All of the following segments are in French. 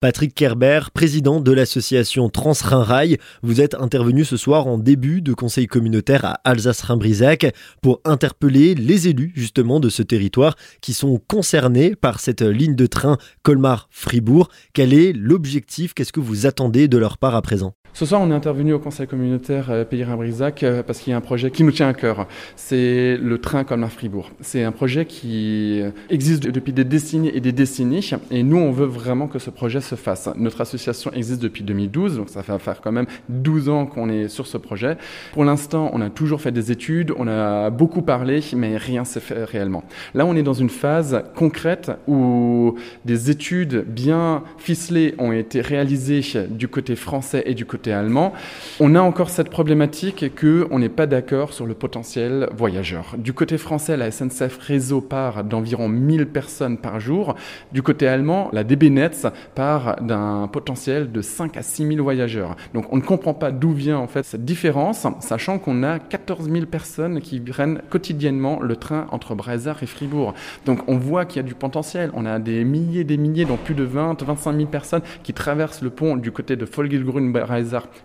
Patrick Kerber, président de l'association Trans-Rhin-Rail, vous êtes intervenu ce soir en début de conseil communautaire à Alsace-Rhin-Brisac pour interpeller les élus justement de ce territoire qui sont concernés par cette ligne de train Colmar-Fribourg. Quel est l'objectif? Qu'est-ce que vous attendez de leur part à présent? Ce soir, on est intervenu au conseil communautaire euh, Pays Rhin-Brisac euh, parce qu'il y a un projet qui nous tient à cœur. C'est le train Colmar-Fribourg. C'est un projet qui existe depuis des décennies et des décennies et nous, on veut vraiment que ce projet se fasse. Notre association existe depuis 2012, donc ça fait faire quand même 12 ans qu'on est sur ce projet. Pour l'instant, on a toujours fait des études, on a beaucoup parlé, mais rien s'est fait réellement. Là, on est dans une phase concrète où des études bien ficelées ont été réalisées du côté français et du côté allemand. On a encore cette problématique que on n'est pas d'accord sur le potentiel voyageur. Du côté français, la SNCF Réseau part d'environ 1000 personnes par jour. Du côté allemand, la DB Netz part d'un un potentiel de 5 à 6 000 voyageurs. Donc on ne comprend pas d'où vient en fait cette différence, sachant qu'on a 14 000 personnes qui prennent quotidiennement le train entre Breisach et Fribourg. Donc on voit qu'il y a du potentiel. On a des milliers, des milliers, donc plus de 20, 25 000 personnes qui traversent le pont du côté de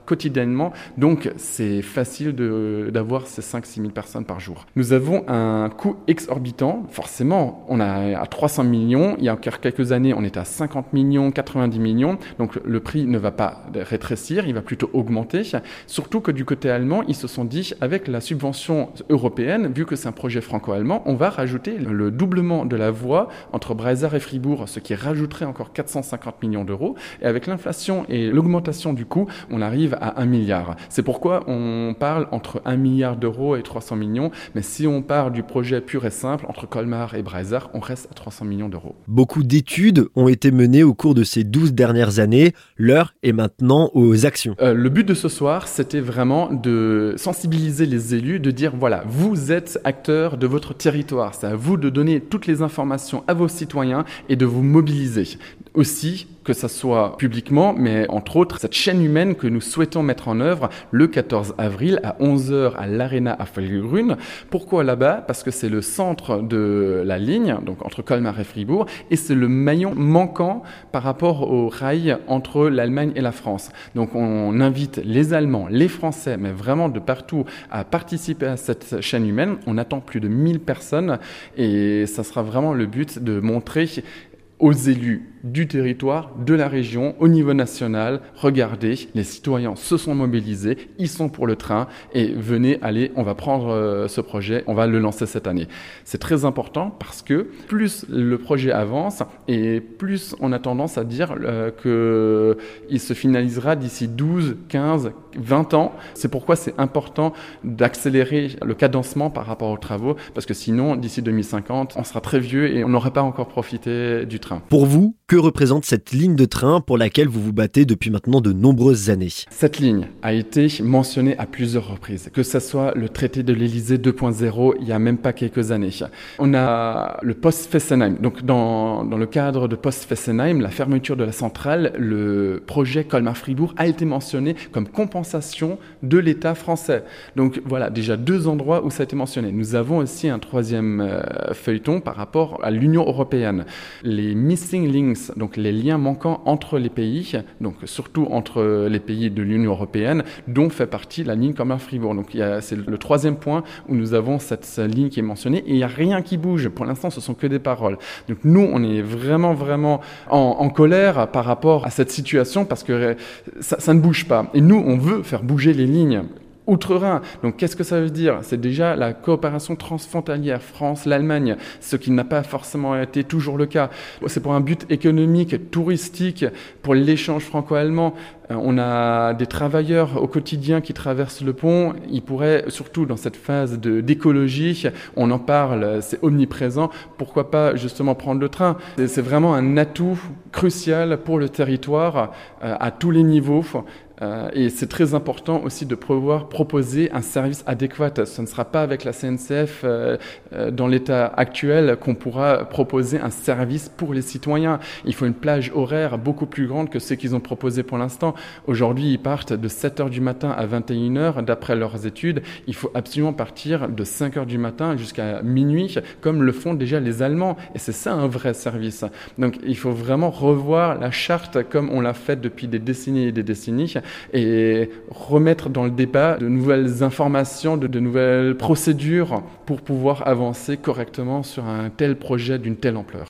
Quotidiennement. Donc c'est facile d'avoir ces 5 6 000 personnes par jour. Nous avons un coût exorbitant. Forcément, on a à 300 millions. Il y a encore quelques années, on était à 50 millions, 90 millions. Donc le prix ne va pas rétrécir, il va plutôt augmenter. Surtout que du côté allemand, ils se sont dit, avec la subvention européenne, vu que c'est un projet franco-allemand, on va rajouter le doublement de la voie entre Breisach et Fribourg, ce qui rajouterait encore 450 millions d'euros. Et avec l'inflation et l'augmentation du coût, on arrive à 1 milliard. C'est pourquoi on parle entre 1 milliard d'euros et 300 millions. Mais si on part du projet pur et simple, entre Colmar et Breisach, on reste à 300 millions d'euros. Beaucoup d'études ont été menées au cours de ces 12 dernières années. L'heure est maintenant aux actions. Euh, le but de ce soir, c'était vraiment de sensibiliser les élus, de dire voilà, vous êtes acteurs de votre territoire. C'est à vous de donner toutes les informations à vos citoyens et de vous mobiliser. Aussi, que ça soit publiquement, mais entre autres, cette chaîne humaine que nous souhaitons mettre en œuvre le 14 avril à 11h à l'Arena à Felgrün. Pourquoi là-bas? Parce que c'est le centre de la ligne, donc entre Colmar et Fribourg, et c'est le maillon manquant par rapport au rail entre l'Allemagne et la France. Donc on invite les Allemands, les Français, mais vraiment de partout à participer à cette chaîne humaine. On attend plus de 1000 personnes et ça sera vraiment le but de montrer aux élus du territoire, de la région, au niveau national. Regardez, les citoyens se sont mobilisés, ils sont pour le train et venez, allez, on va prendre euh, ce projet, on va le lancer cette année. C'est très important parce que plus le projet avance et plus on a tendance à dire euh, qu'il se finalisera d'ici 12, 15, 20 ans. C'est pourquoi c'est important d'accélérer le cadencement par rapport aux travaux parce que sinon, d'ici 2050, on sera très vieux et on n'aurait pas encore profité du train. Pour vous, que représente cette ligne de train pour laquelle vous vous battez depuis maintenant de nombreuses années Cette ligne a été mentionnée à plusieurs reprises, que ce soit le traité de l'Elysée 2.0 il y a même pas quelques années. On a le post-Fessenheim. Donc dans, dans le cadre de post-Fessenheim, la fermeture de la centrale, le projet Colmar-Fribourg a été mentionné comme compensation de l'État français. Donc voilà, déjà deux endroits où ça a été mentionné. Nous avons aussi un troisième euh, feuilleton par rapport à l'Union européenne. Les missing links donc les liens manquants entre les pays, donc surtout entre les pays de l'Union européenne, dont fait partie la ligne comme Fribourg. Donc c'est le troisième point où nous avons cette, ligne qui est mentionnée et il n'y a rien qui bouge. Pour l'instant, ce sont que des paroles. Donc nous, on est vraiment, vraiment en, colère par rapport à cette situation parce que ça, ça ne bouge pas. Et nous, on veut faire bouger les lignes outre-Rhin. Donc qu'est-ce que ça veut dire? C'est déjà la coopération transfrontalière France-L'Allemagne, ce qui n'a pas forcément été toujours le cas. C'est pour un but économique, touristique, pour l'échange franco-allemand. Euh, on a des travailleurs au quotidien qui traversent le pont. Ils pourraient, surtout dans cette phase d'écologie, on en parle, c'est omniprésent. Pourquoi pas justement prendre le train? C'est vraiment un atout crucial pour le territoire euh, à tous les niveaux. Euh, et c'est très important aussi de pouvoir proposer un service adéquat. Ce ne sera pas avec la CNCF euh, euh, dans l'état actuel qu'on pourra proposer un service pour les citoyens. Il faut une plage horaire beaucoup plus grande que ce qu'ils ont proposé pour l'instant. Aujourd'hui, ils partent de 7 heures du matin à 21 heures d'après leurs études. Il faut absolument partir de 5 heures du matin jusqu'à minuit, comme le font déjà les Allemands. Et c'est ça un vrai service. Donc, il faut vraiment revoir la charte comme on l'a fait depuis des décennies et des décennies et remettre dans le débat de nouvelles informations, de, nouvelles procédures pour pouvoir avancer correctement sur un tel projet d'une telle ampleur.